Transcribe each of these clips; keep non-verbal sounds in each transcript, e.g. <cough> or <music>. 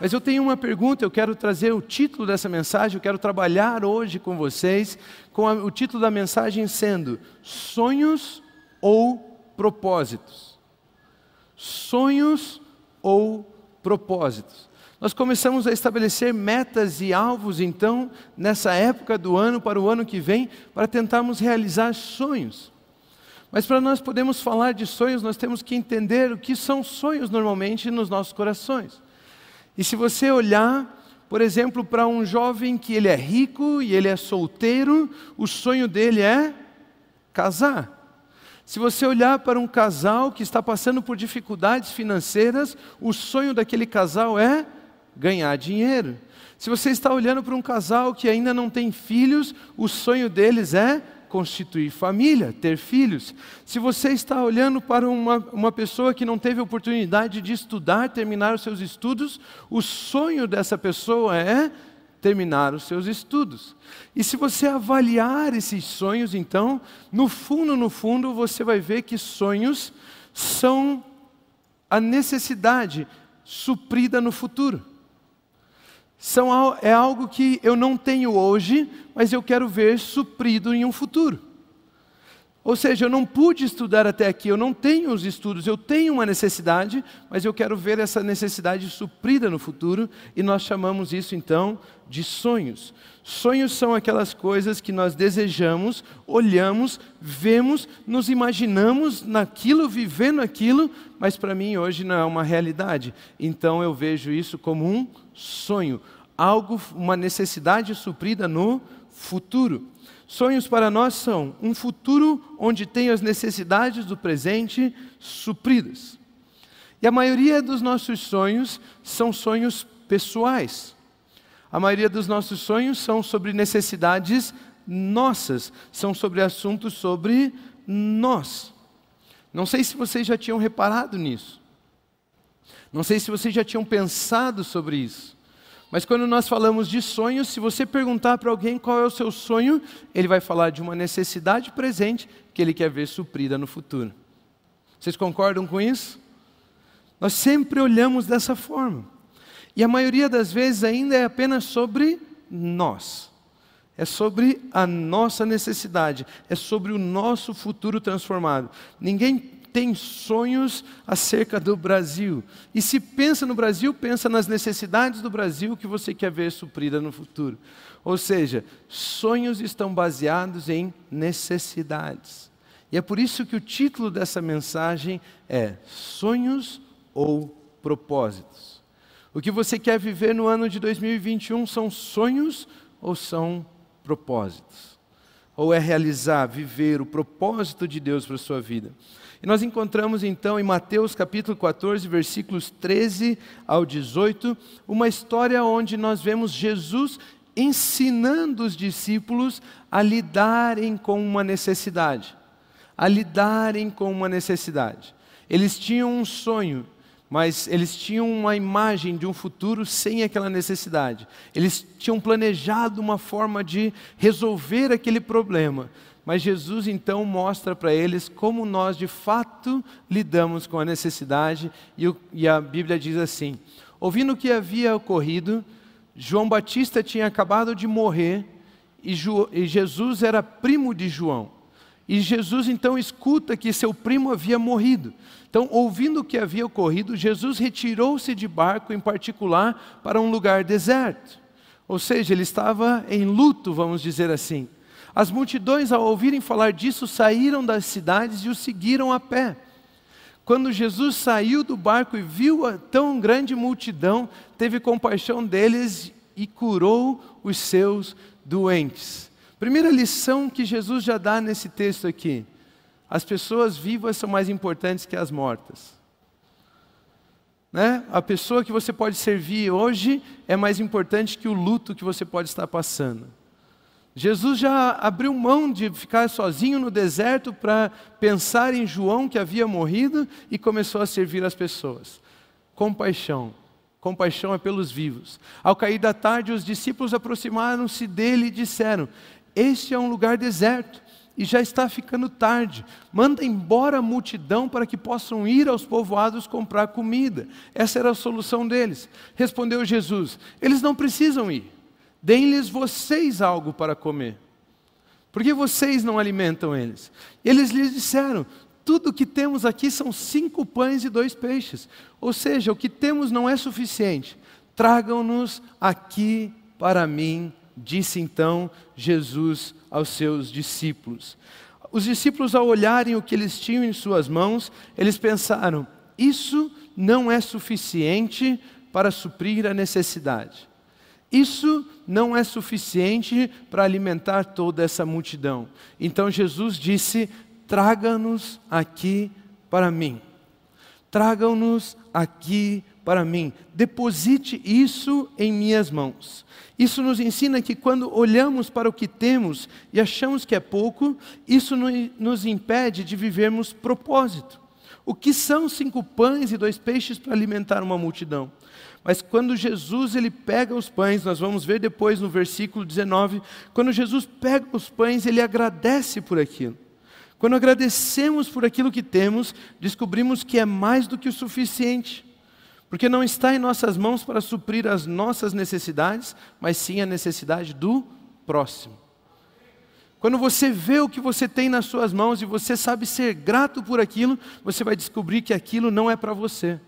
Mas eu tenho uma pergunta, eu quero trazer o título dessa mensagem, eu quero trabalhar hoje com vocês, com a, o título da mensagem sendo Sonhos ou Propósitos. Sonhos ou propósitos. Nós começamos a estabelecer metas e alvos, então, nessa época do ano, para o ano que vem, para tentarmos realizar sonhos. Mas para nós podermos falar de sonhos, nós temos que entender o que são sonhos normalmente nos nossos corações. E se você olhar, por exemplo, para um jovem que ele é rico e ele é solteiro, o sonho dele é casar. Se você olhar para um casal que está passando por dificuldades financeiras, o sonho daquele casal é ganhar dinheiro. Se você está olhando para um casal que ainda não tem filhos, o sonho deles é constituir família, ter filhos. Se você está olhando para uma, uma pessoa que não teve oportunidade de estudar, terminar os seus estudos, o sonho dessa pessoa é terminar os seus estudos. E se você avaliar esses sonhos, então, no fundo, no fundo, você vai ver que sonhos são a necessidade suprida no futuro. São, é algo que eu não tenho hoje, mas eu quero ver suprido em um futuro. Ou seja, eu não pude estudar até aqui, eu não tenho os estudos, eu tenho uma necessidade, mas eu quero ver essa necessidade suprida no futuro, e nós chamamos isso então de sonhos. Sonhos são aquelas coisas que nós desejamos, olhamos, vemos, nos imaginamos naquilo, vivendo aquilo, mas para mim hoje não é uma realidade. Então eu vejo isso como um sonho, algo, uma necessidade suprida no futuro. Sonhos para nós são um futuro onde tem as necessidades do presente supridas. E a maioria dos nossos sonhos são sonhos pessoais. A maioria dos nossos sonhos são sobre necessidades nossas, são sobre assuntos sobre nós. Não sei se vocês já tinham reparado nisso. Não sei se vocês já tinham pensado sobre isso. Mas quando nós falamos de sonhos, se você perguntar para alguém qual é o seu sonho, ele vai falar de uma necessidade presente que ele quer ver suprida no futuro. Vocês concordam com isso? Nós sempre olhamos dessa forma. E a maioria das vezes ainda é apenas sobre nós. É sobre a nossa necessidade, é sobre o nosso futuro transformado. Ninguém tem sonhos acerca do Brasil. E se pensa no Brasil, pensa nas necessidades do Brasil que você quer ver suprida no futuro. Ou seja, sonhos estão baseados em necessidades. E é por isso que o título dessa mensagem é Sonhos ou Propósitos. O que você quer viver no ano de 2021 são sonhos ou são propósitos? Ou é realizar, viver o propósito de Deus para a sua vida? E nós encontramos então em Mateus capítulo 14, versículos 13 ao 18, uma história onde nós vemos Jesus ensinando os discípulos a lidarem com uma necessidade. A lidarem com uma necessidade. Eles tinham um sonho, mas eles tinham uma imagem de um futuro sem aquela necessidade. Eles tinham planejado uma forma de resolver aquele problema, mas Jesus então mostra para eles como nós de fato lidamos com a necessidade, e, o, e a Bíblia diz assim: ouvindo o que havia ocorrido, João Batista tinha acabado de morrer e, Ju, e Jesus era primo de João. E Jesus então escuta que seu primo havia morrido. Então, ouvindo o que havia ocorrido, Jesus retirou-se de barco, em particular, para um lugar deserto. Ou seja, ele estava em luto, vamos dizer assim. As multidões, ao ouvirem falar disso, saíram das cidades e o seguiram a pé. Quando Jesus saiu do barco e viu a tão grande multidão, teve compaixão deles e curou os seus doentes. Primeira lição que Jesus já dá nesse texto aqui: as pessoas vivas são mais importantes que as mortas. Né? A pessoa que você pode servir hoje é mais importante que o luto que você pode estar passando. Jesus já abriu mão de ficar sozinho no deserto para pensar em João que havia morrido e começou a servir as pessoas. Compaixão. Compaixão é pelos vivos. Ao cair da tarde, os discípulos aproximaram-se dele e disseram: Este é um lugar deserto e já está ficando tarde. Manda embora a multidão para que possam ir aos povoados comprar comida. Essa era a solução deles. Respondeu Jesus: Eles não precisam ir. Deem-lhes vocês algo para comer. Por que vocês não alimentam eles? Eles lhes disseram: Tudo o que temos aqui são cinco pães e dois peixes. Ou seja, o que temos não é suficiente. Tragam-nos aqui para mim, disse então Jesus aos seus discípulos. Os discípulos, ao olharem o que eles tinham em suas mãos, eles pensaram: isso não é suficiente para suprir a necessidade. Isso não é suficiente para alimentar toda essa multidão. Então Jesus disse: traga-nos aqui para mim. Tragam-nos aqui para mim. Deposite isso em minhas mãos. Isso nos ensina que quando olhamos para o que temos e achamos que é pouco, isso nos impede de vivermos propósito. O que são cinco pães e dois peixes para alimentar uma multidão? Mas quando Jesus ele pega os pães, nós vamos ver depois no versículo 19, quando Jesus pega os pães, ele agradece por aquilo. Quando agradecemos por aquilo que temos, descobrimos que é mais do que o suficiente. Porque não está em nossas mãos para suprir as nossas necessidades, mas sim a necessidade do próximo. Quando você vê o que você tem nas suas mãos e você sabe ser grato por aquilo, você vai descobrir que aquilo não é para você,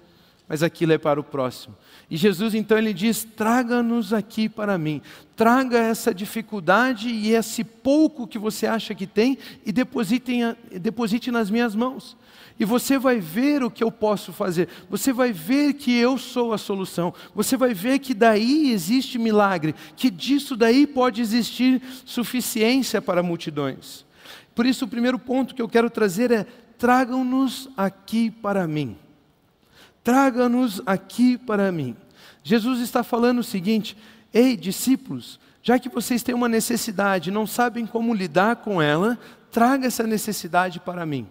mas aquilo é para o próximo. E Jesus então ele diz: traga-nos aqui para mim, traga essa dificuldade e esse pouco que você acha que tem e deposite, deposite nas minhas mãos. E você vai ver o que eu posso fazer, você vai ver que eu sou a solução, você vai ver que daí existe milagre, que disso daí pode existir suficiência para multidões. Por isso, o primeiro ponto que eu quero trazer é: tragam-nos aqui para mim. Traga-nos aqui para mim. Jesus está falando o seguinte: ei, discípulos, já que vocês têm uma necessidade, não sabem como lidar com ela, traga essa necessidade para mim.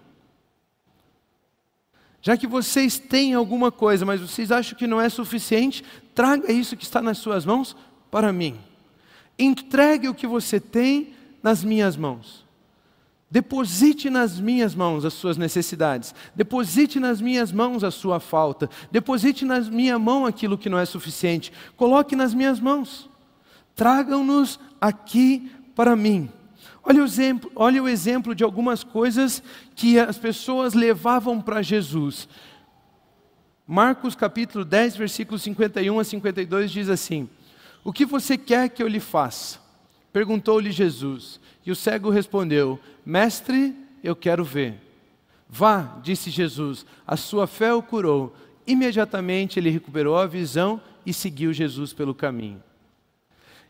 Já que vocês têm alguma coisa, mas vocês acham que não é suficiente, traga isso que está nas suas mãos para mim. Entregue o que você tem nas minhas mãos. Deposite nas minhas mãos as suas necessidades. Deposite nas minhas mãos a sua falta. Deposite na minha mão aquilo que não é suficiente. Coloque nas minhas mãos. Tragam-nos aqui para mim. Olha o, exemplo, olha o exemplo de algumas coisas que as pessoas levavam para Jesus. Marcos capítulo 10, versículos 51 a 52 diz assim: O que você quer que eu lhe faça? Perguntou-lhe Jesus. E o cego respondeu: Mestre, eu quero ver. Vá, disse Jesus, a sua fé o curou. Imediatamente ele recuperou a visão e seguiu Jesus pelo caminho.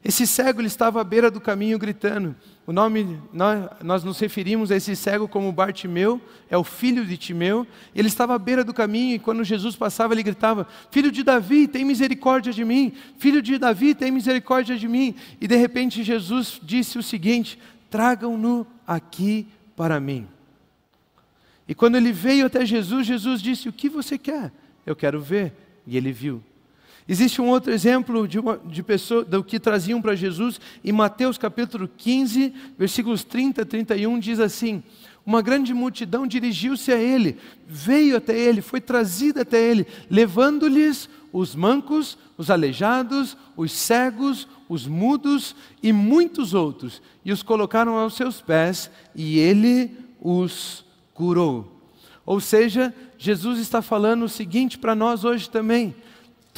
Esse cego ele estava à beira do caminho gritando. O nome, nós, nós nos referimos a esse cego como Bartimeu, é o filho de Timeu. Ele estava à beira do caminho e quando Jesus passava, ele gritava: Filho de Davi, tem misericórdia de mim. Filho de Davi, tem misericórdia de mim. E de repente Jesus disse o seguinte: Tragam-no aqui para mim. E quando ele veio até Jesus, Jesus disse: O que você quer? Eu quero ver. E ele viu. Existe um outro exemplo de, uma, de pessoa, do que traziam para Jesus, em Mateus capítulo 15, versículos 30 a 31, diz assim: Uma grande multidão dirigiu-se a ele, veio até ele, foi trazida até ele, levando-lhes os mancos, os aleijados, os cegos, os mudos e muitos outros, e os colocaram aos seus pés, e ele os curou. Ou seja, Jesus está falando o seguinte para nós hoje também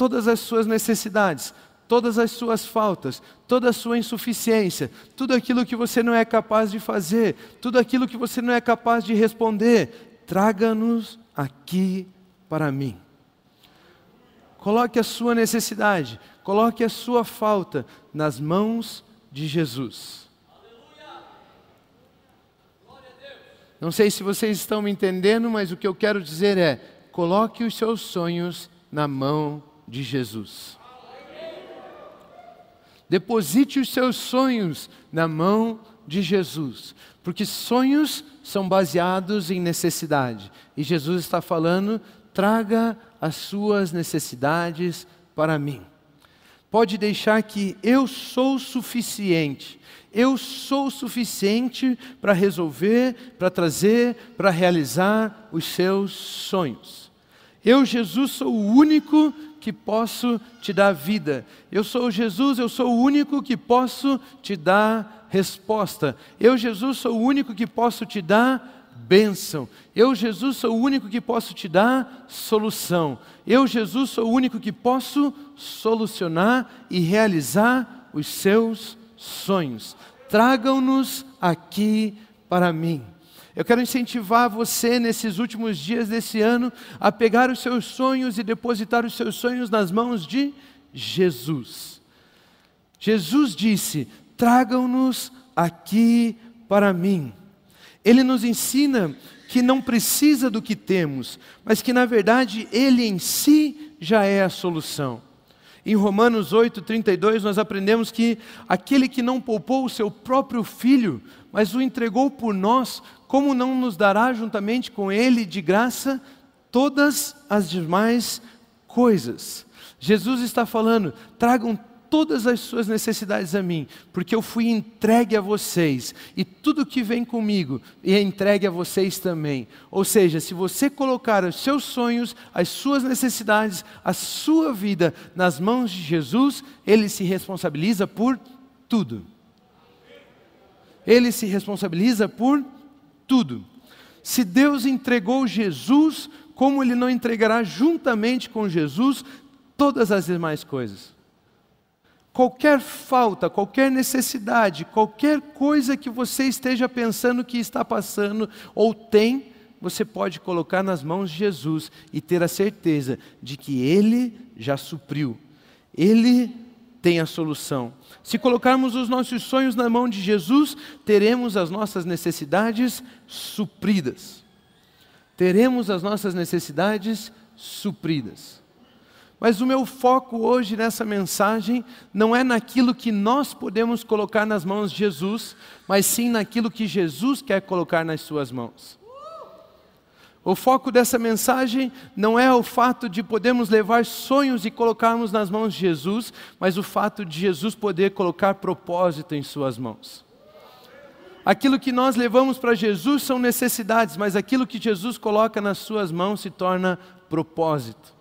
todas as suas necessidades, todas as suas faltas, toda a sua insuficiência, tudo aquilo que você não é capaz de fazer, tudo aquilo que você não é capaz de responder, traga-nos aqui para mim. Coloque a sua necessidade, coloque a sua falta nas mãos de Jesus. Não sei se vocês estão me entendendo, mas o que eu quero dizer é: coloque os seus sonhos na mão de Jesus. Deposite os seus sonhos na mão de Jesus, porque sonhos são baseados em necessidade. E Jesus está falando: traga as suas necessidades para mim. Pode deixar que eu sou suficiente. Eu sou suficiente para resolver, para trazer, para realizar os seus sonhos. Eu, Jesus, sou o único que posso te dar vida. Eu sou Jesus, eu sou o único que posso te dar resposta. Eu, Jesus, sou o único que posso te dar bênção. Eu, Jesus, sou o único que posso te dar solução. Eu, Jesus, sou o único que posso solucionar e realizar os seus sonhos. Tragam-nos aqui para mim. Eu quero incentivar você nesses últimos dias desse ano a pegar os seus sonhos e depositar os seus sonhos nas mãos de Jesus. Jesus disse: Tragam-nos aqui para mim. Ele nos ensina que não precisa do que temos, mas que na verdade Ele em si já é a solução. Em Romanos 8,32, nós aprendemos que aquele que não poupou o seu próprio filho, mas o entregou por nós, como não nos dará juntamente com ele de graça todas as demais coisas? Jesus está falando: tragam todas as suas necessidades a mim, porque eu fui entregue a vocês, e tudo que vem comigo é entregue a vocês também. Ou seja, se você colocar os seus sonhos, as suas necessidades, a sua vida nas mãos de Jesus, ele se responsabiliza por tudo. Ele se responsabiliza por tudo. Se Deus entregou Jesus, como ele não entregará juntamente com Jesus todas as demais coisas? Qualquer falta, qualquer necessidade, qualquer coisa que você esteja pensando que está passando ou tem, você pode colocar nas mãos de Jesus e ter a certeza de que Ele já supriu, Ele tem a solução. Se colocarmos os nossos sonhos na mão de Jesus, teremos as nossas necessidades supridas. Teremos as nossas necessidades supridas. Mas o meu foco hoje nessa mensagem não é naquilo que nós podemos colocar nas mãos de Jesus, mas sim naquilo que Jesus quer colocar nas suas mãos. O foco dessa mensagem não é o fato de podermos levar sonhos e colocarmos nas mãos de Jesus, mas o fato de Jesus poder colocar propósito em suas mãos. Aquilo que nós levamos para Jesus são necessidades, mas aquilo que Jesus coloca nas suas mãos se torna propósito.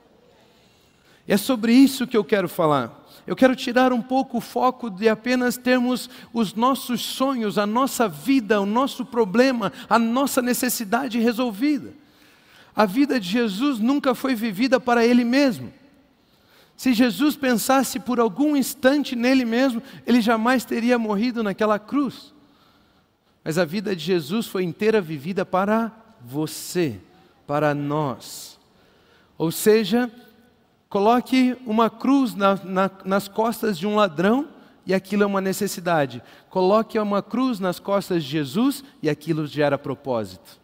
É sobre isso que eu quero falar. Eu quero tirar um pouco o foco de apenas termos os nossos sonhos, a nossa vida, o nosso problema, a nossa necessidade resolvida. A vida de Jesus nunca foi vivida para Ele mesmo. Se Jesus pensasse por algum instante nele mesmo, ele jamais teria morrido naquela cruz. Mas a vida de Jesus foi inteira vivida para você, para nós. Ou seja, Coloque uma cruz na, na, nas costas de um ladrão e aquilo é uma necessidade. Coloque uma cruz nas costas de Jesus e aquilo gera propósito.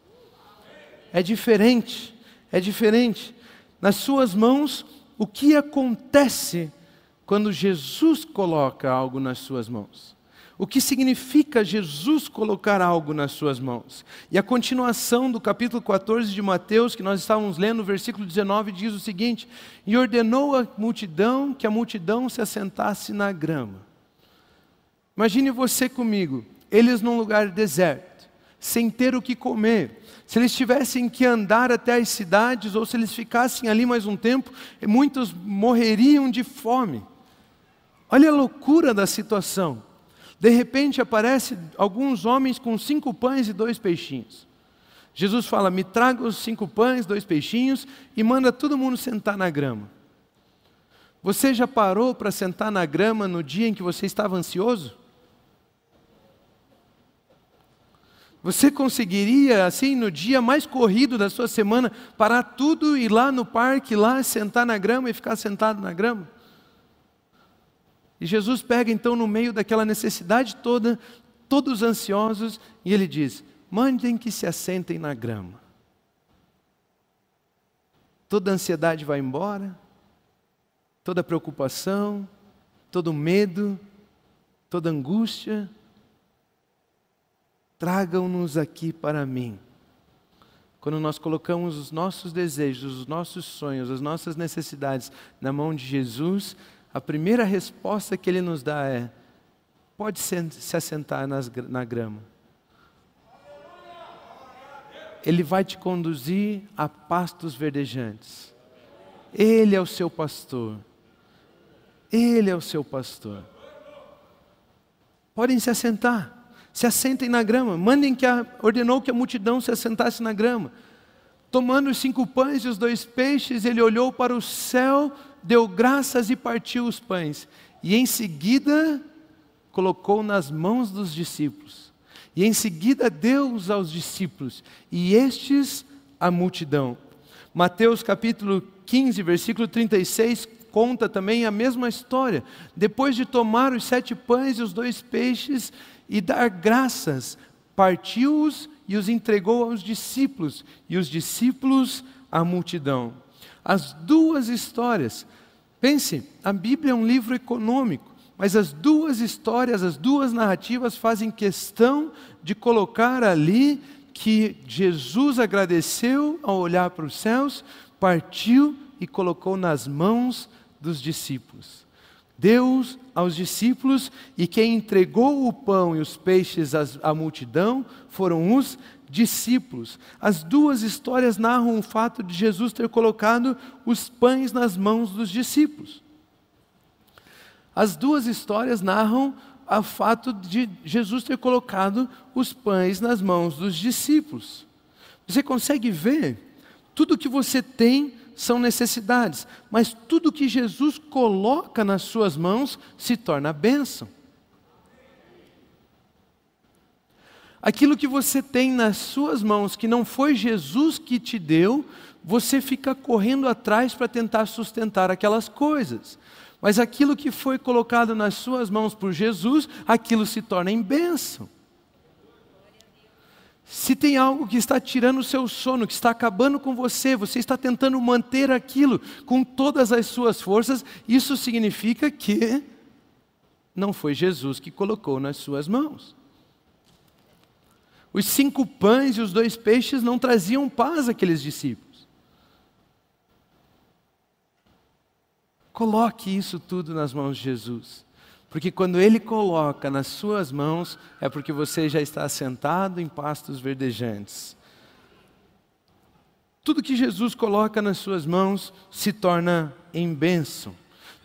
É diferente, é diferente. Nas suas mãos, o que acontece quando Jesus coloca algo nas suas mãos? O que significa Jesus colocar algo nas suas mãos? E a continuação do capítulo 14 de Mateus, que nós estávamos lendo, no versículo 19, diz o seguinte: E ordenou a multidão que a multidão se assentasse na grama. Imagine você comigo, eles num lugar deserto, sem ter o que comer. Se eles tivessem que andar até as cidades, ou se eles ficassem ali mais um tempo, muitos morreriam de fome. Olha a loucura da situação. De repente aparecem alguns homens com cinco pães e dois peixinhos. Jesus fala: Me traga os cinco pães, dois peixinhos e manda todo mundo sentar na grama. Você já parou para sentar na grama no dia em que você estava ansioso? Você conseguiria, assim, no dia mais corrido da sua semana, parar tudo e ir lá no parque, lá sentar na grama e ficar sentado na grama? E Jesus pega então no meio daquela necessidade toda, todos ansiosos, e ele diz: mandem que se assentem na grama. Toda ansiedade vai embora, toda preocupação, todo medo, toda angústia. Tragam-nos aqui para mim. Quando nós colocamos os nossos desejos, os nossos sonhos, as nossas necessidades na mão de Jesus, a primeira resposta que ele nos dá é: pode se assentar nas, na grama. Ele vai te conduzir a pastos verdejantes. Ele é o seu pastor. Ele é o seu pastor. Podem se assentar. Se assentem na grama. Mandem que a, ordenou que a multidão se assentasse na grama. Tomando os cinco pães e os dois peixes, ele olhou para o céu, deu graças e partiu os pães. E em seguida colocou nas mãos dos discípulos e em seguida deu-os aos discípulos, e estes a multidão. Mateus capítulo 15, versículo 36, conta também a mesma história. Depois de tomar os sete pães e os dois peixes e dar graças, partiu-os e os entregou aos discípulos, e os discípulos à multidão. As duas histórias. Pense, a Bíblia é um livro econômico. Mas as duas histórias, as duas narrativas fazem questão de colocar ali que Jesus agradeceu ao olhar para os céus, partiu e colocou nas mãos dos discípulos. Deus aos discípulos e quem entregou o pão e os peixes à multidão foram os discípulos. As duas histórias narram o fato de Jesus ter colocado os pães nas mãos dos discípulos. As duas histórias narram o fato de Jesus ter colocado os pães nas mãos dos discípulos. Você consegue ver? Tudo que você tem são necessidades, mas tudo que Jesus coloca nas suas mãos se torna bênção. Aquilo que você tem nas suas mãos, que não foi Jesus que te deu, você fica correndo atrás para tentar sustentar aquelas coisas. Mas aquilo que foi colocado nas suas mãos por Jesus, aquilo se torna em bênção. Se tem algo que está tirando o seu sono, que está acabando com você, você está tentando manter aquilo com todas as suas forças, isso significa que não foi Jesus que colocou nas suas mãos. Os cinco pães e os dois peixes não traziam paz àqueles discípulos. Coloque isso tudo nas mãos de Jesus. Porque quando Ele coloca nas suas mãos, é porque você já está sentado em pastos verdejantes. Tudo que Jesus coloca nas suas mãos se torna em bênção.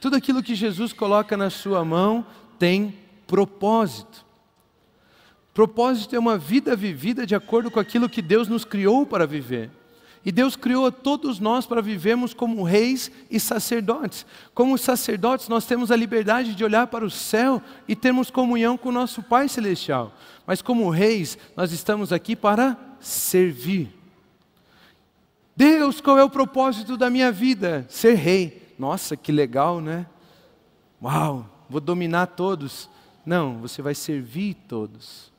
Tudo aquilo que Jesus coloca na sua mão tem propósito. Propósito é uma vida vivida de acordo com aquilo que Deus nos criou para viver. E Deus criou a todos nós para vivermos como reis e sacerdotes. Como sacerdotes, nós temos a liberdade de olhar para o céu e termos comunhão com o nosso Pai Celestial. Mas como reis, nós estamos aqui para servir. Deus, qual é o propósito da minha vida? Ser rei. Nossa, que legal, né? Uau, vou dominar todos. Não, você vai servir todos.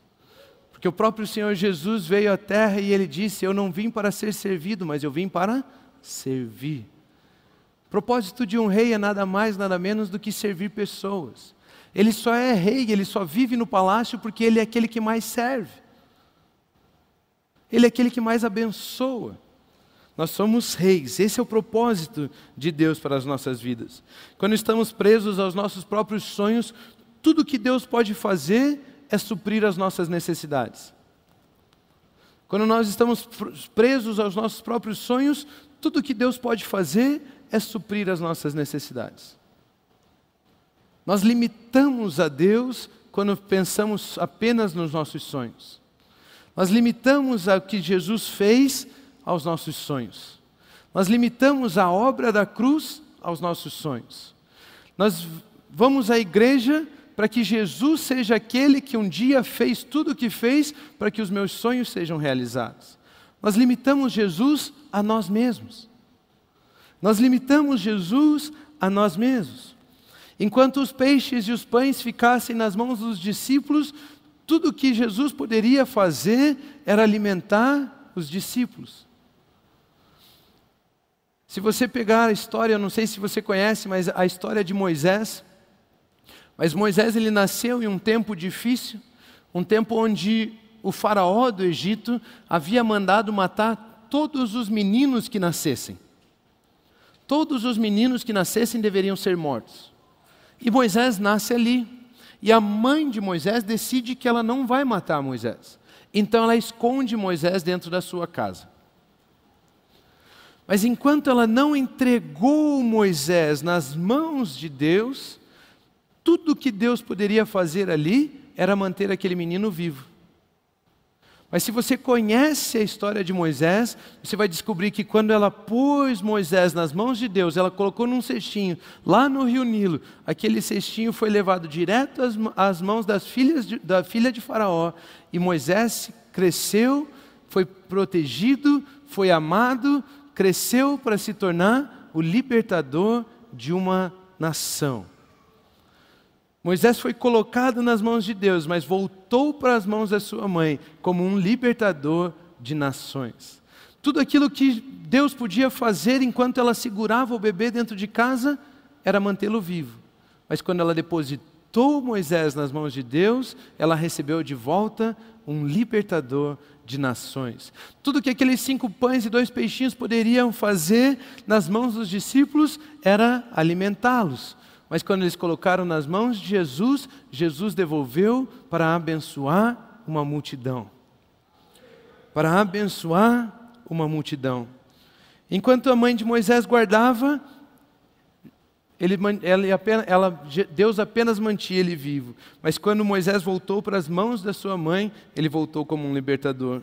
Porque o próprio Senhor Jesus veio à terra e ele disse: Eu não vim para ser servido, mas eu vim para servir. O propósito de um rei é nada mais, nada menos do que servir pessoas. Ele só é rei, ele só vive no palácio porque ele é aquele que mais serve. Ele é aquele que mais abençoa. Nós somos reis, esse é o propósito de Deus para as nossas vidas. Quando estamos presos aos nossos próprios sonhos, tudo que Deus pode fazer é suprir as nossas necessidades. Quando nós estamos presos aos nossos próprios sonhos, tudo que Deus pode fazer é suprir as nossas necessidades. Nós limitamos a Deus quando pensamos apenas nos nossos sonhos. Nós limitamos o que Jesus fez aos nossos sonhos. Nós limitamos a obra da cruz aos nossos sonhos. Nós vamos à igreja para que Jesus seja aquele que um dia fez tudo o que fez para que os meus sonhos sejam realizados. Nós limitamos Jesus a nós mesmos. Nós limitamos Jesus a nós mesmos. Enquanto os peixes e os pães ficassem nas mãos dos discípulos, tudo o que Jesus poderia fazer era alimentar os discípulos. Se você pegar a história, eu não sei se você conhece, mas a história de Moisés, mas Moisés ele nasceu em um tempo difícil, um tempo onde o faraó do Egito havia mandado matar todos os meninos que nascessem. Todos os meninos que nascessem deveriam ser mortos. E Moisés nasce ali. E a mãe de Moisés decide que ela não vai matar Moisés. Então ela esconde Moisés dentro da sua casa. Mas enquanto ela não entregou Moisés nas mãos de Deus, tudo que Deus poderia fazer ali era manter aquele menino vivo. Mas se você conhece a história de Moisés, você vai descobrir que quando ela pôs Moisés nas mãos de Deus, ela colocou num cestinho lá no rio Nilo, aquele cestinho foi levado direto às, mãos das filhas de, da filha de Faraó, e Moisés cresceu, foi protegido, foi amado, cresceu para se tornar o libertador de uma nação. Moisés foi colocado nas mãos de Deus, mas voltou para as mãos da sua mãe como um libertador de nações. Tudo aquilo que Deus podia fazer enquanto ela segurava o bebê dentro de casa era mantê-lo vivo. Mas quando ela depositou Moisés nas mãos de Deus, ela recebeu de volta um libertador de nações. Tudo que aqueles cinco pães e dois peixinhos poderiam fazer nas mãos dos discípulos era alimentá-los. Mas quando eles colocaram nas mãos de Jesus, Jesus devolveu para abençoar uma multidão. Para abençoar uma multidão. Enquanto a mãe de Moisés guardava, ele, ela, ela, Deus apenas mantinha ele vivo. Mas quando Moisés voltou para as mãos da sua mãe, ele voltou como um libertador.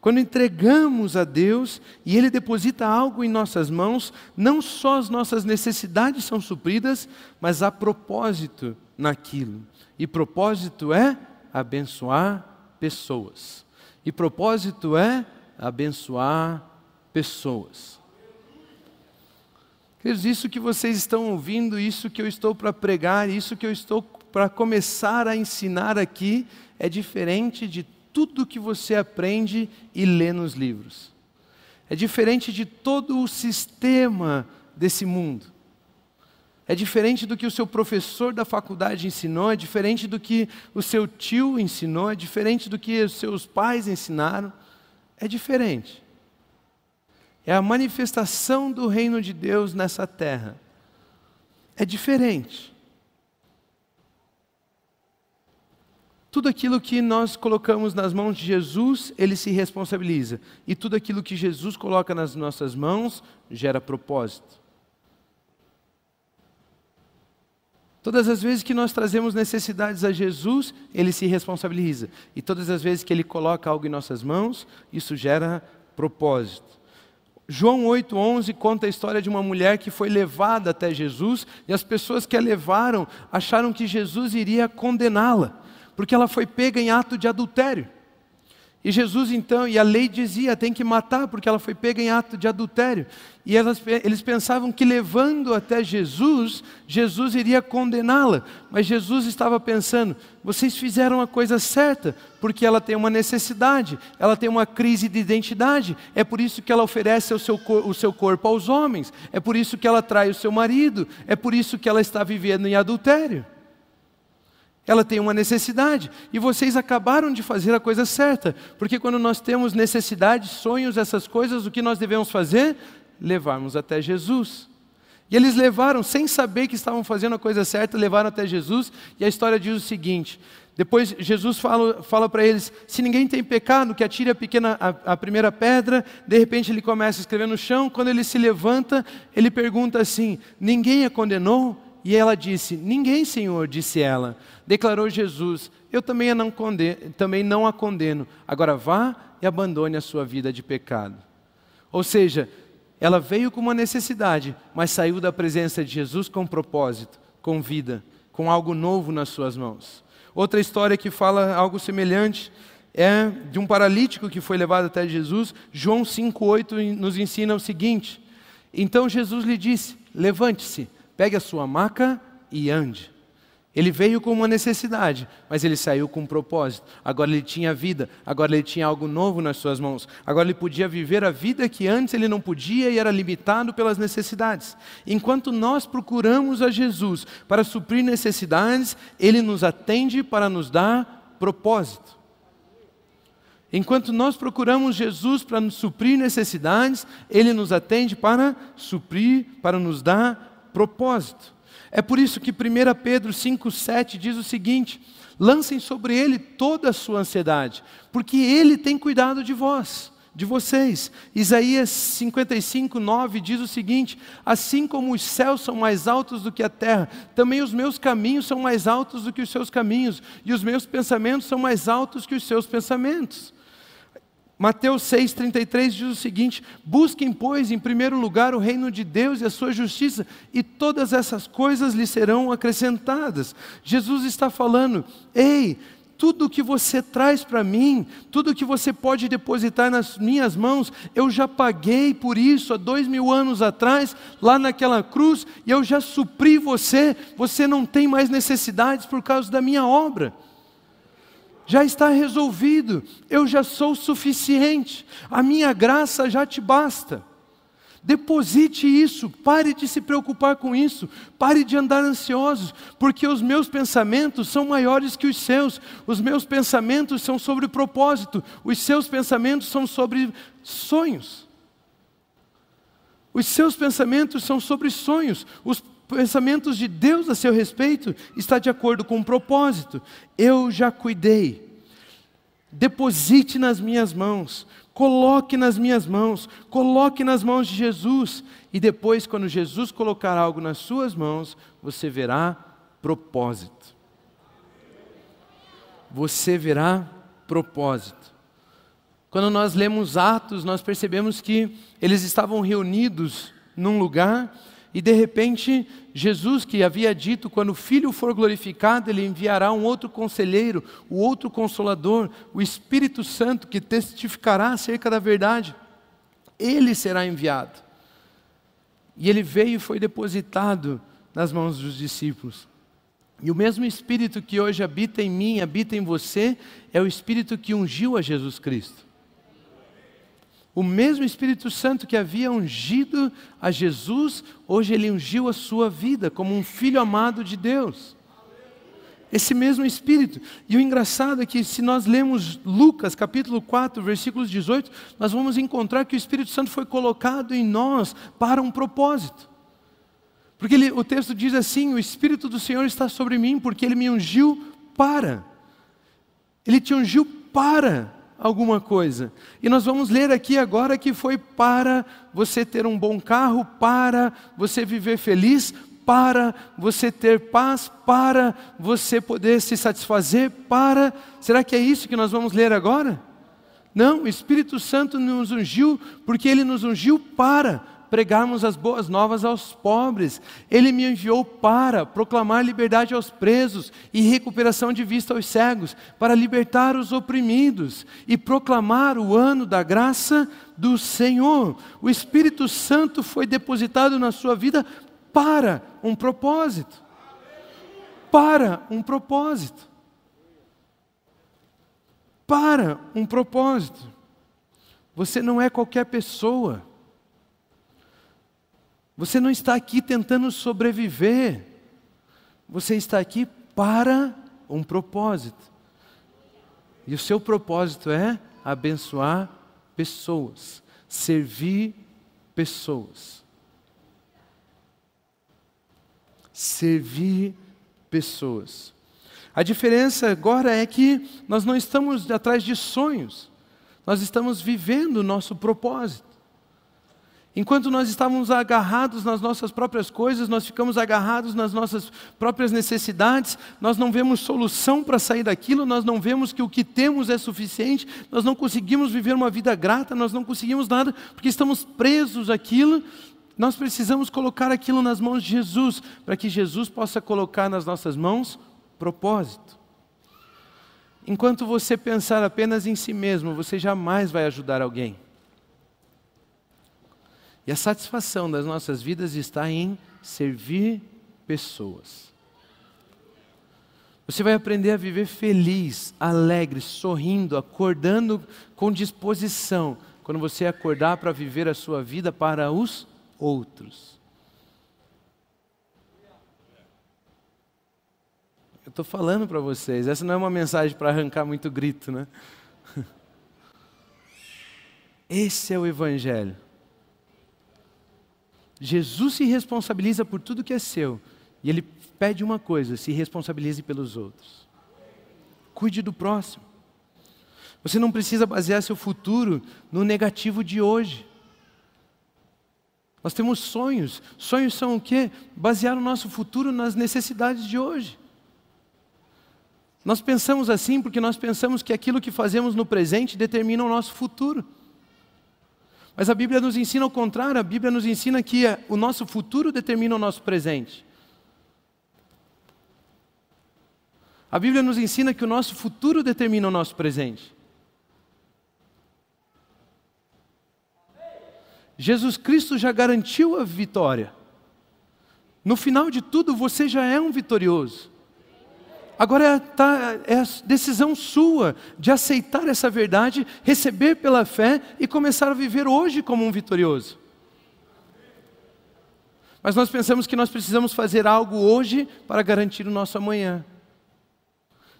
Quando entregamos a Deus e Ele deposita algo em nossas mãos, não só as nossas necessidades são supridas, mas há propósito naquilo. E propósito é abençoar pessoas. E propósito é abençoar pessoas. Queridos, isso que vocês estão ouvindo, isso que eu estou para pregar, isso que eu estou para começar a ensinar aqui, é diferente de tudo que você aprende e lê nos livros. É diferente de todo o sistema desse mundo. É diferente do que o seu professor da faculdade ensinou, é diferente do que o seu tio ensinou, é diferente do que os seus pais ensinaram. É diferente. É a manifestação do reino de Deus nessa terra. É diferente. Tudo aquilo que nós colocamos nas mãos de Jesus, ele se responsabiliza. E tudo aquilo que Jesus coloca nas nossas mãos gera propósito. Todas as vezes que nós trazemos necessidades a Jesus, ele se responsabiliza. E todas as vezes que ele coloca algo em nossas mãos, isso gera propósito. João 8,11 conta a história de uma mulher que foi levada até Jesus e as pessoas que a levaram acharam que Jesus iria condená-la porque ela foi pega em ato de adultério. E Jesus então, e a lei dizia, tem que matar, porque ela foi pega em ato de adultério. E elas, eles pensavam que levando até Jesus, Jesus iria condená-la. Mas Jesus estava pensando: vocês fizeram a coisa certa, porque ela tem uma necessidade, ela tem uma crise de identidade. É por isso que ela oferece o seu, o seu corpo aos homens, é por isso que ela trai o seu marido, é por isso que ela está vivendo em adultério. Ela tem uma necessidade. E vocês acabaram de fazer a coisa certa. Porque quando nós temos necessidades, sonhos, essas coisas, o que nós devemos fazer? Levarmos até Jesus. E eles levaram, sem saber que estavam fazendo a coisa certa, levaram até Jesus. E a história diz o seguinte: depois Jesus fala, fala para eles: se ninguém tem pecado, que atire a, pequena, a, a, primeira pedra. De repente ele começa a escrever no chão. Quando ele se levanta, ele pergunta assim: ninguém a condenou? E ela disse: Ninguém, Senhor, disse ela. Declarou Jesus: Eu também, não, condeno, também não a condeno. Agora vá e abandone a sua vida de pecado. Ou seja, ela veio com uma necessidade, mas saiu da presença de Jesus com propósito, com vida, com algo novo nas suas mãos. Outra história que fala algo semelhante é de um paralítico que foi levado até Jesus. João 5,8 nos ensina o seguinte: Então Jesus lhe disse: Levante-se pegue a sua maca e ande. Ele veio com uma necessidade, mas ele saiu com um propósito. Agora ele tinha vida, agora ele tinha algo novo nas suas mãos. Agora ele podia viver a vida que antes ele não podia e era limitado pelas necessidades. Enquanto nós procuramos a Jesus para suprir necessidades, ele nos atende para nos dar propósito. Enquanto nós procuramos Jesus para nos suprir necessidades, ele nos atende para suprir, para nos dar propósito. É por isso que 1 Pedro 5,7 diz o seguinte: lancem sobre ele toda a sua ansiedade, porque ele tem cuidado de vós de vocês. Isaías 55, 9 diz o seguinte: Assim como os céus são mais altos do que a terra, também os meus caminhos são mais altos do que os seus caminhos, e os meus pensamentos são mais altos que os seus pensamentos. Mateus 6,33 diz o seguinte: Busquem, pois, em primeiro lugar o reino de Deus e a sua justiça, e todas essas coisas lhe serão acrescentadas. Jesus está falando, ei, tudo que você traz para mim, tudo que você pode depositar nas minhas mãos, eu já paguei por isso há dois mil anos atrás, lá naquela cruz, e eu já supri você, você não tem mais necessidades por causa da minha obra. Já está resolvido, eu já sou suficiente, a minha graça já te basta. Deposite isso, pare de se preocupar com isso, pare de andar ansiosos, porque os meus pensamentos são maiores que os seus, os meus pensamentos são sobre propósito, os seus pensamentos são sobre sonhos. Os seus pensamentos são sobre sonhos, os pensamentos de Deus a seu respeito está de acordo com o propósito. Eu já cuidei. Deposite nas minhas mãos, Coloque nas minhas mãos, coloque nas mãos de Jesus, e depois, quando Jesus colocar algo nas suas mãos, você verá propósito. Você verá propósito. Quando nós lemos Atos, nós percebemos que eles estavam reunidos num lugar e de repente, Jesus, que havia dito: quando o Filho for glorificado, ele enviará um outro conselheiro, o outro consolador, o Espírito Santo, que testificará acerca da verdade. Ele será enviado. E ele veio e foi depositado nas mãos dos discípulos. E o mesmo Espírito que hoje habita em mim, habita em você, é o Espírito que ungiu a Jesus Cristo. O mesmo Espírito Santo que havia ungido a Jesus, hoje ele ungiu a sua vida como um filho amado de Deus. Esse mesmo Espírito. E o engraçado é que, se nós lemos Lucas capítulo 4, versículos 18, nós vamos encontrar que o Espírito Santo foi colocado em nós para um propósito. Porque ele, o texto diz assim: O Espírito do Senhor está sobre mim, porque ele me ungiu para. Ele te ungiu para alguma coisa. E nós vamos ler aqui agora que foi para você ter um bom carro, para você viver feliz, para você ter paz, para você poder se satisfazer, para. Será que é isso que nós vamos ler agora? Não, o Espírito Santo nos ungiu porque ele nos ungiu para pregarmos as boas novas aos pobres. Ele me enviou para proclamar liberdade aos presos e recuperação de vista aos cegos, para libertar os oprimidos e proclamar o ano da graça do Senhor. O Espírito Santo foi depositado na sua vida para um propósito. Para um propósito. Para um propósito. Você não é qualquer pessoa. Você não está aqui tentando sobreviver. Você está aqui para um propósito. E o seu propósito é abençoar pessoas, servir pessoas. Servir pessoas. A diferença agora é que nós não estamos atrás de sonhos, nós estamos vivendo o nosso propósito. Enquanto nós estávamos agarrados nas nossas próprias coisas, nós ficamos agarrados nas nossas próprias necessidades, nós não vemos solução para sair daquilo, nós não vemos que o que temos é suficiente, nós não conseguimos viver uma vida grata, nós não conseguimos nada, porque estamos presos àquilo. Nós precisamos colocar aquilo nas mãos de Jesus, para que Jesus possa colocar nas nossas mãos propósito. Enquanto você pensar apenas em si mesmo, você jamais vai ajudar alguém. E a satisfação das nossas vidas está em servir pessoas. Você vai aprender a viver feliz, alegre, sorrindo, acordando com disposição, quando você acordar para viver a sua vida para os outros. Eu estou falando para vocês, essa não é uma mensagem para arrancar muito grito, né? <laughs> Esse é o Evangelho. Jesus se responsabiliza por tudo que é seu E ele pede uma coisa: se responsabilize pelos outros. Cuide do próximo. Você não precisa basear seu futuro no negativo de hoje. Nós temos sonhos. Sonhos são o quê? Basear o nosso futuro nas necessidades de hoje. Nós pensamos assim porque nós pensamos que aquilo que fazemos no presente determina o nosso futuro. Mas a Bíblia nos ensina ao contrário, a Bíblia nos ensina que o nosso futuro determina o nosso presente. A Bíblia nos ensina que o nosso futuro determina o nosso presente. Jesus Cristo já garantiu a vitória. No final de tudo, você já é um vitorioso. Agora tá, é a decisão sua de aceitar essa verdade, receber pela fé e começar a viver hoje como um vitorioso. Mas nós pensamos que nós precisamos fazer algo hoje para garantir o nosso amanhã.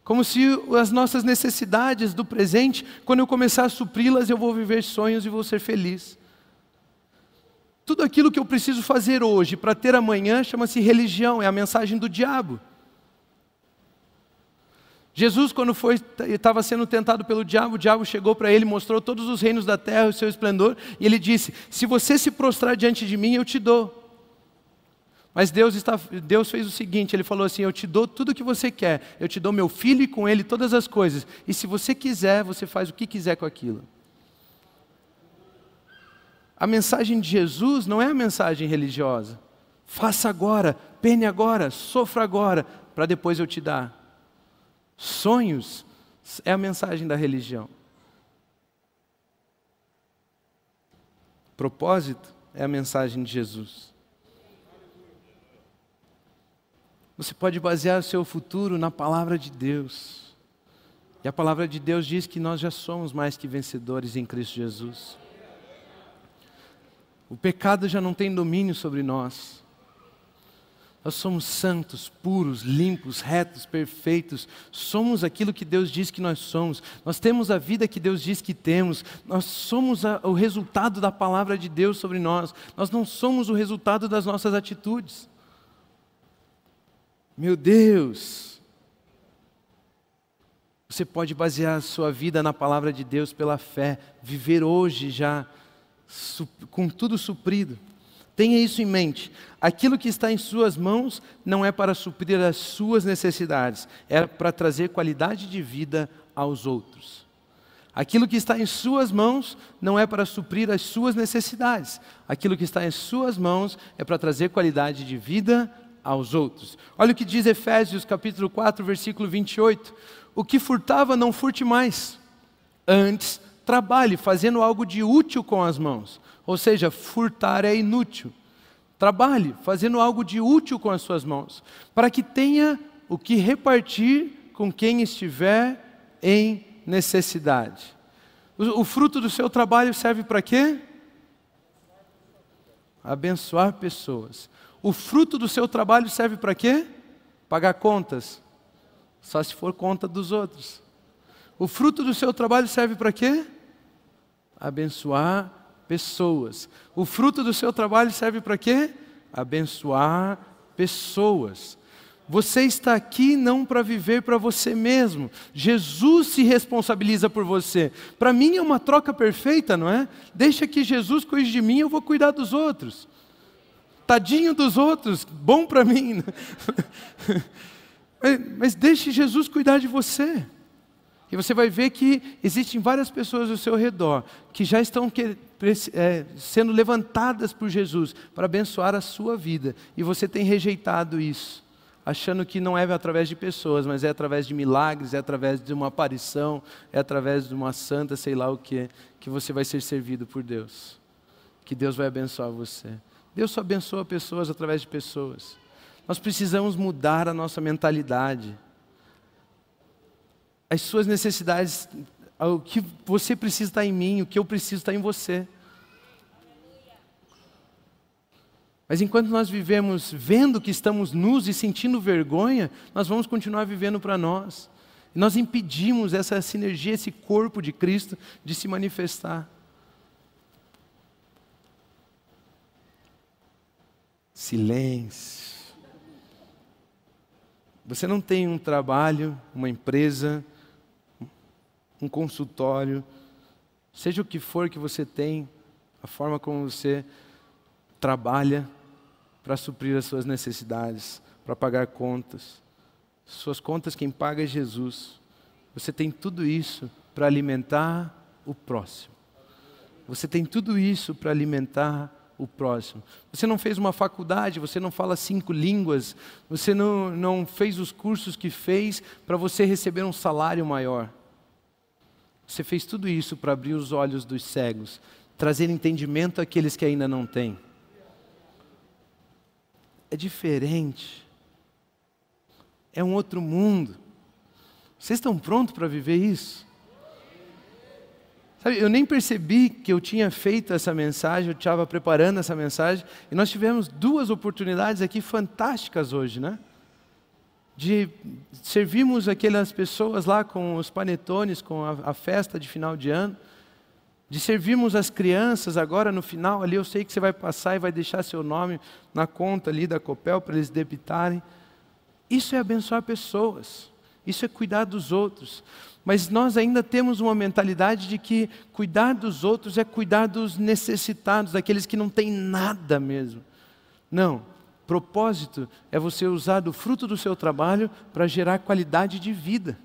Como se as nossas necessidades do presente, quando eu começar a supri-las, eu vou viver sonhos e vou ser feliz. Tudo aquilo que eu preciso fazer hoje para ter amanhã chama-se religião, é a mensagem do diabo. Jesus, quando foi, estava sendo tentado pelo diabo, o diabo chegou para ele, mostrou todos os reinos da terra, o seu esplendor, e ele disse: Se você se prostrar diante de mim, eu te dou. Mas Deus, está, Deus fez o seguinte: Ele falou assim: Eu te dou tudo o que você quer, eu te dou meu filho e com ele todas as coisas, e se você quiser, você faz o que quiser com aquilo. A mensagem de Jesus não é a mensagem religiosa. Faça agora, pene agora, sofra agora, para depois eu te dar. Sonhos é a mensagem da religião. Propósito é a mensagem de Jesus. Você pode basear o seu futuro na palavra de Deus. E a palavra de Deus diz que nós já somos mais que vencedores em Cristo Jesus. O pecado já não tem domínio sobre nós. Nós somos santos, puros, limpos, retos, perfeitos. Somos aquilo que Deus diz que nós somos. Nós temos a vida que Deus diz que temos. Nós somos a, o resultado da palavra de Deus sobre nós. Nós não somos o resultado das nossas atitudes. Meu Deus! Você pode basear a sua vida na palavra de Deus pela fé, viver hoje já com tudo suprido. Tenha isso em mente. Aquilo que está em suas mãos não é para suprir as suas necessidades, é para trazer qualidade de vida aos outros. Aquilo que está em suas mãos não é para suprir as suas necessidades. Aquilo que está em suas mãos é para trazer qualidade de vida aos outros. Olha o que diz Efésios capítulo 4, versículo 28. O que furtava, não furte mais. Antes, trabalhe fazendo algo de útil com as mãos. Ou seja, furtar é inútil. Trabalhe fazendo algo de útil com as suas mãos, para que tenha o que repartir com quem estiver em necessidade. O, o fruto do seu trabalho serve para quê? Abençoar pessoas. O fruto do seu trabalho serve para quê? Pagar contas. Só se for conta dos outros. O fruto do seu trabalho serve para quê? Abençoar pessoas. O fruto do seu trabalho serve para quê? Abençoar pessoas. Você está aqui não para viver para você mesmo. Jesus se responsabiliza por você. Para mim é uma troca perfeita, não é? Deixa que Jesus cuide de mim, eu vou cuidar dos outros. Tadinho dos outros, bom para mim. Né? <laughs> Mas deixe Jesus cuidar de você. E você vai ver que existem várias pessoas ao seu redor que já estão que, é, sendo levantadas por Jesus para abençoar a sua vida. E você tem rejeitado isso, achando que não é através de pessoas, mas é através de milagres, é através de uma aparição, é através de uma santa, sei lá o que, que você vai ser servido por Deus. Que Deus vai abençoar você. Deus só abençoa pessoas através de pessoas. Nós precisamos mudar a nossa mentalidade. As suas necessidades, o que você precisa estar em mim, o que eu preciso estar em você. Mas enquanto nós vivemos vendo que estamos nus e sentindo vergonha, nós vamos continuar vivendo para nós. E nós impedimos essa sinergia, esse corpo de Cristo de se manifestar. Silêncio. Você não tem um trabalho, uma empresa, um consultório, seja o que for que você tem, a forma como você trabalha para suprir as suas necessidades, para pagar contas. Suas contas quem paga é Jesus. Você tem tudo isso para alimentar o próximo. Você tem tudo isso para alimentar o próximo. Você não fez uma faculdade, você não fala cinco línguas, você não, não fez os cursos que fez para você receber um salário maior. Você fez tudo isso para abrir os olhos dos cegos, trazer entendimento àqueles que ainda não têm. É diferente. É um outro mundo. Vocês estão prontos para viver isso? Sabe, eu nem percebi que eu tinha feito essa mensagem, eu estava preparando essa mensagem, e nós tivemos duas oportunidades aqui fantásticas hoje, né? De servirmos aquelas pessoas lá com os panetones, com a, a festa de final de ano, de servirmos as crianças agora no final ali, eu sei que você vai passar e vai deixar seu nome na conta ali da Copel para eles debitarem. Isso é abençoar pessoas, isso é cuidar dos outros. Mas nós ainda temos uma mentalidade de que cuidar dos outros é cuidar dos necessitados, daqueles que não têm nada mesmo. Não. Propósito é você usar do fruto do seu trabalho para gerar qualidade de vida.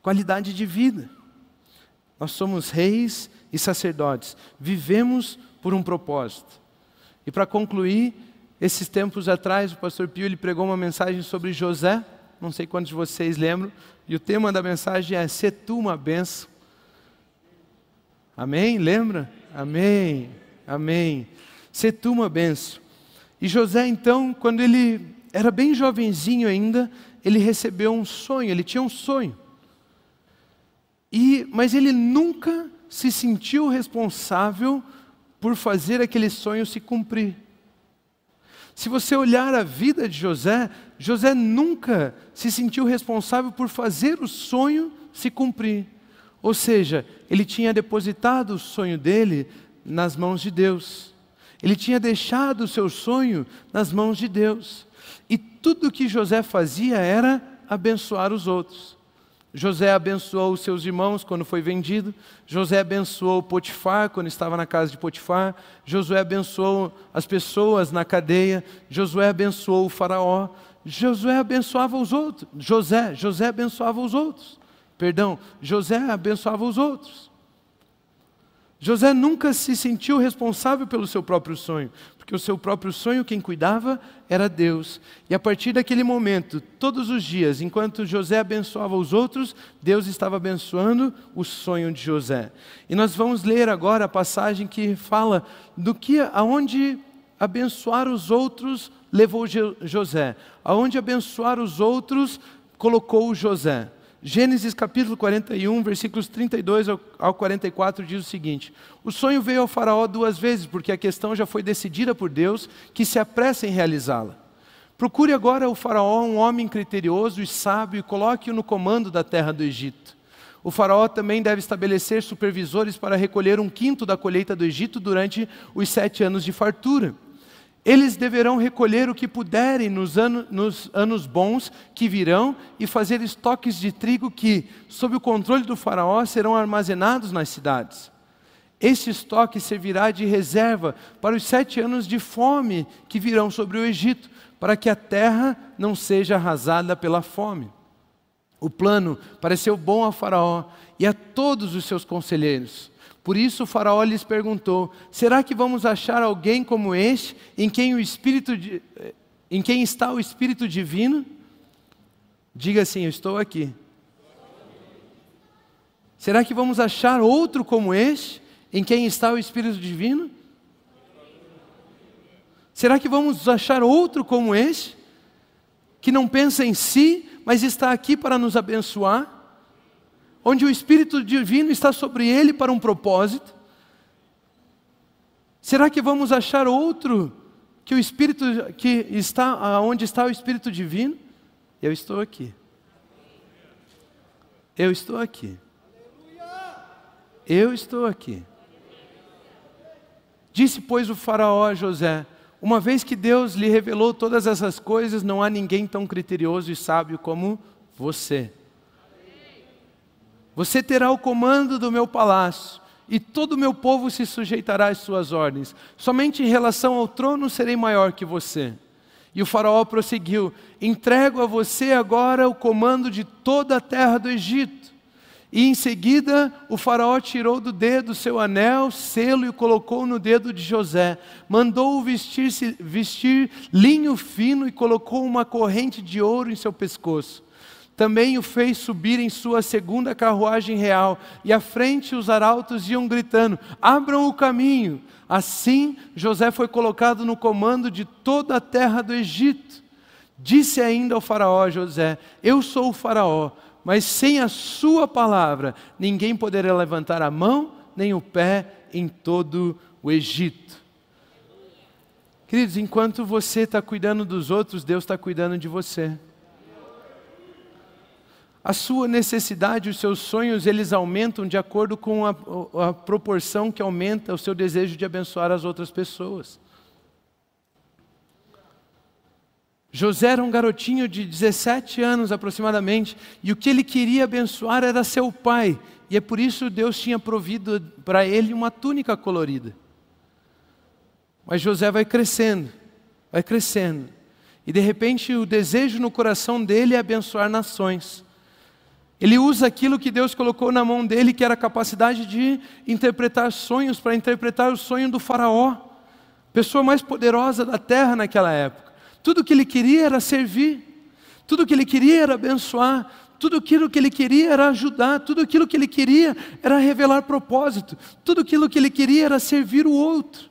Qualidade de vida. Nós somos reis e sacerdotes, vivemos por um propósito. E para concluir, esses tempos atrás, o pastor Pio ele pregou uma mensagem sobre José, não sei quantos de vocês lembram, e o tema da mensagem é Ser tu uma benção. Amém? Lembra? Amém. Amém. Ser tu uma benção. E José, então, quando ele era bem jovenzinho ainda, ele recebeu um sonho, ele tinha um sonho. E, mas ele nunca se sentiu responsável por fazer aquele sonho se cumprir. Se você olhar a vida de José, José nunca se sentiu responsável por fazer o sonho se cumprir. Ou seja, ele tinha depositado o sonho dele nas mãos de Deus. Ele tinha deixado o seu sonho nas mãos de Deus. E tudo que José fazia era abençoar os outros. José abençoou os seus irmãos quando foi vendido. José abençoou Potifar quando estava na casa de Potifar. Josué abençoou as pessoas na cadeia. Josué abençoou o faraó. Josué abençoava os outros. José, José abençoava os outros. Perdão, José abençoava os outros. José nunca se sentiu responsável pelo seu próprio sonho, porque o seu próprio sonho quem cuidava era Deus. E a partir daquele momento, todos os dias, enquanto José abençoava os outros, Deus estava abençoando o sonho de José. E nós vamos ler agora a passagem que fala do que aonde abençoar os outros levou José, aonde abençoar os outros colocou José. Gênesis capítulo 41, versículos 32 ao 44 diz o seguinte: O sonho veio ao Faraó duas vezes, porque a questão já foi decidida por Deus, que se apressa em realizá-la. Procure agora o Faraó um homem criterioso e sábio e coloque-o no comando da terra do Egito. O Faraó também deve estabelecer supervisores para recolher um quinto da colheita do Egito durante os sete anos de fartura. Eles deverão recolher o que puderem nos, ano, nos, anos bons que virão e fazer estoques de trigo que, sob o controle do Faraó, serão armazenados nas cidades. Este estoque servirá de reserva para os sete anos de fome que virão sobre o Egito, para que a terra não seja arrasada pela fome. O plano pareceu bom a Faraó e a todos os seus conselheiros. Por isso o faraó lhes perguntou: Será que vamos achar alguém como este, em quem o espírito de, em quem está o espírito divino? Diga assim: Eu estou aqui. Será que vamos achar outro como este, em quem está o espírito divino? Será que vamos achar outro como este, que não pensa em si, mas está aqui para nos abençoar? Onde o Espírito Divino está sobre ele para um propósito? Será que vamos achar outro que o Espírito que está onde está o Espírito Divino? Eu estou aqui. Eu estou aqui. Eu estou aqui. Disse, pois, o faraó a José: uma vez que Deus lhe revelou todas essas coisas, não há ninguém tão criterioso e sábio como você. Você terá o comando do meu palácio, e todo o meu povo se sujeitará às suas ordens. Somente em relação ao trono serei maior que você. E o faraó prosseguiu: Entrego a você agora o comando de toda a terra do Egito. E em seguida o faraó tirou do dedo seu anel, selo e colocou no dedo de José. Mandou-o vestir, vestir linho fino e colocou uma corrente de ouro em seu pescoço. Também o fez subir em sua segunda carruagem real, e à frente os arautos iam gritando: Abram o caminho. Assim José foi colocado no comando de toda a terra do Egito. Disse ainda ao Faraó José: Eu sou o Faraó mas sem a Sua palavra, ninguém poderá levantar a mão nem o pé em todo o Egito. Queridos, enquanto você está cuidando dos outros, Deus está cuidando de você. A sua necessidade, os seus sonhos, eles aumentam de acordo com a, a proporção que aumenta o seu desejo de abençoar as outras pessoas. José era um garotinho de 17 anos aproximadamente, e o que ele queria abençoar era seu pai, e é por isso Deus tinha provido para ele uma túnica colorida. Mas José vai crescendo, vai crescendo, e de repente o desejo no coração dele é abençoar nações. Ele usa aquilo que Deus colocou na mão dele, que era a capacidade de interpretar sonhos, para interpretar o sonho do Faraó, pessoa mais poderosa da terra naquela época. Tudo que ele queria era servir, tudo que ele queria era abençoar, tudo aquilo que ele queria era ajudar, tudo aquilo que ele queria era revelar propósito, tudo aquilo que ele queria era servir o outro.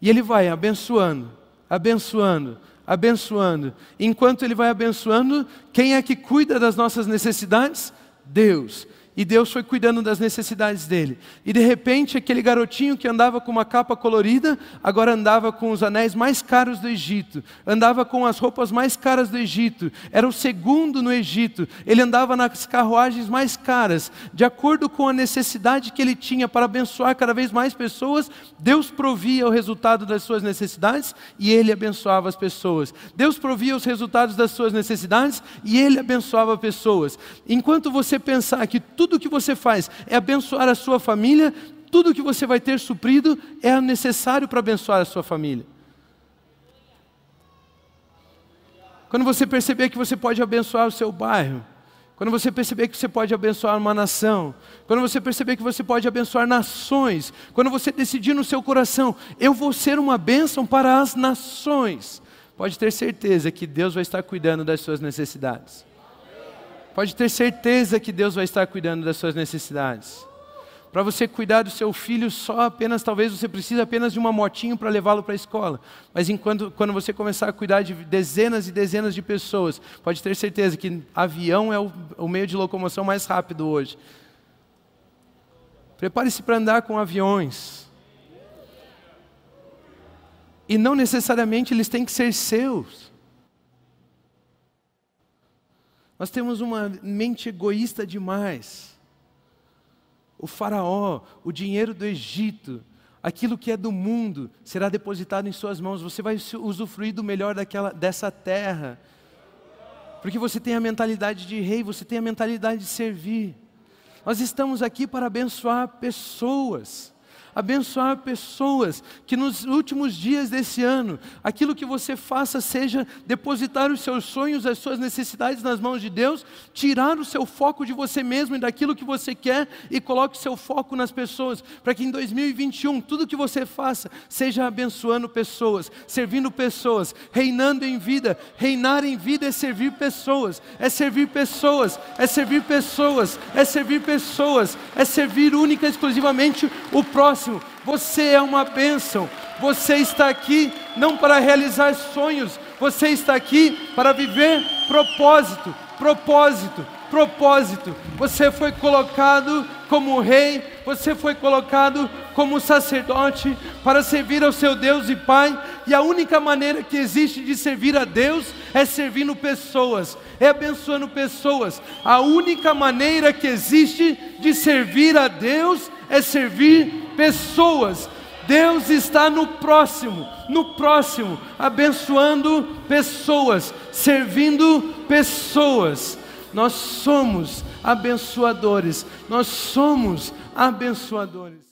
E ele vai abençoando, abençoando, abençoando. Enquanto ele vai abençoando, quem é que cuida das nossas necessidades? Deus e Deus foi cuidando das necessidades dele. E de repente, aquele garotinho que andava com uma capa colorida, agora andava com os anéis mais caros do Egito, andava com as roupas mais caras do Egito, era o segundo no Egito, ele andava nas carruagens mais caras, de acordo com a necessidade que ele tinha para abençoar cada vez mais pessoas, Deus provia o resultado das suas necessidades e ele abençoava as pessoas. Deus provia os resultados das suas necessidades e ele abençoava pessoas. Enquanto você pensar que tudo tudo que você faz é abençoar a sua família, tudo que você vai ter suprido é necessário para abençoar a sua família. Quando você perceber que você pode abençoar o seu bairro, quando você perceber que você pode abençoar uma nação, quando você perceber que você pode abençoar nações, quando você decidir no seu coração, eu vou ser uma bênção para as nações, pode ter certeza que Deus vai estar cuidando das suas necessidades. Pode ter certeza que Deus vai estar cuidando das suas necessidades. Para você cuidar do seu filho, só apenas, talvez você precise apenas de uma motinho para levá-lo para a escola. Mas enquanto, quando você começar a cuidar de dezenas e dezenas de pessoas, pode ter certeza que avião é o, o meio de locomoção mais rápido hoje. Prepare-se para andar com aviões. E não necessariamente eles têm que ser seus. Nós temos uma mente egoísta demais. O Faraó, o dinheiro do Egito, aquilo que é do mundo, será depositado em suas mãos. Você vai usufruir do melhor daquela, dessa terra. Porque você tem a mentalidade de rei, você tem a mentalidade de servir. Nós estamos aqui para abençoar pessoas abençoar pessoas, que nos últimos dias desse ano, aquilo que você faça seja depositar os seus sonhos, as suas necessidades nas mãos de Deus, tirar o seu foco de você mesmo e daquilo que você quer e coloque o seu foco nas pessoas, para que em 2021 tudo que você faça seja abençoando pessoas, servindo pessoas, reinando em vida. Reinar em vida é servir pessoas, é servir pessoas, é servir pessoas, é servir pessoas, é servir única e exclusivamente o próximo Você é uma bênção. Você está aqui não para realizar sonhos, você está aqui para viver propósito, propósito, propósito. Você foi colocado como rei, você foi colocado como sacerdote para servir ao seu Deus e Pai, e a única maneira que existe de servir a Deus é servindo pessoas, é abençoando pessoas. A única maneira que existe de servir a Deus é servir pessoas. Deus está no próximo, no próximo, abençoando pessoas, servindo pessoas. Nós somos abençoadores, nós somos abençoadores.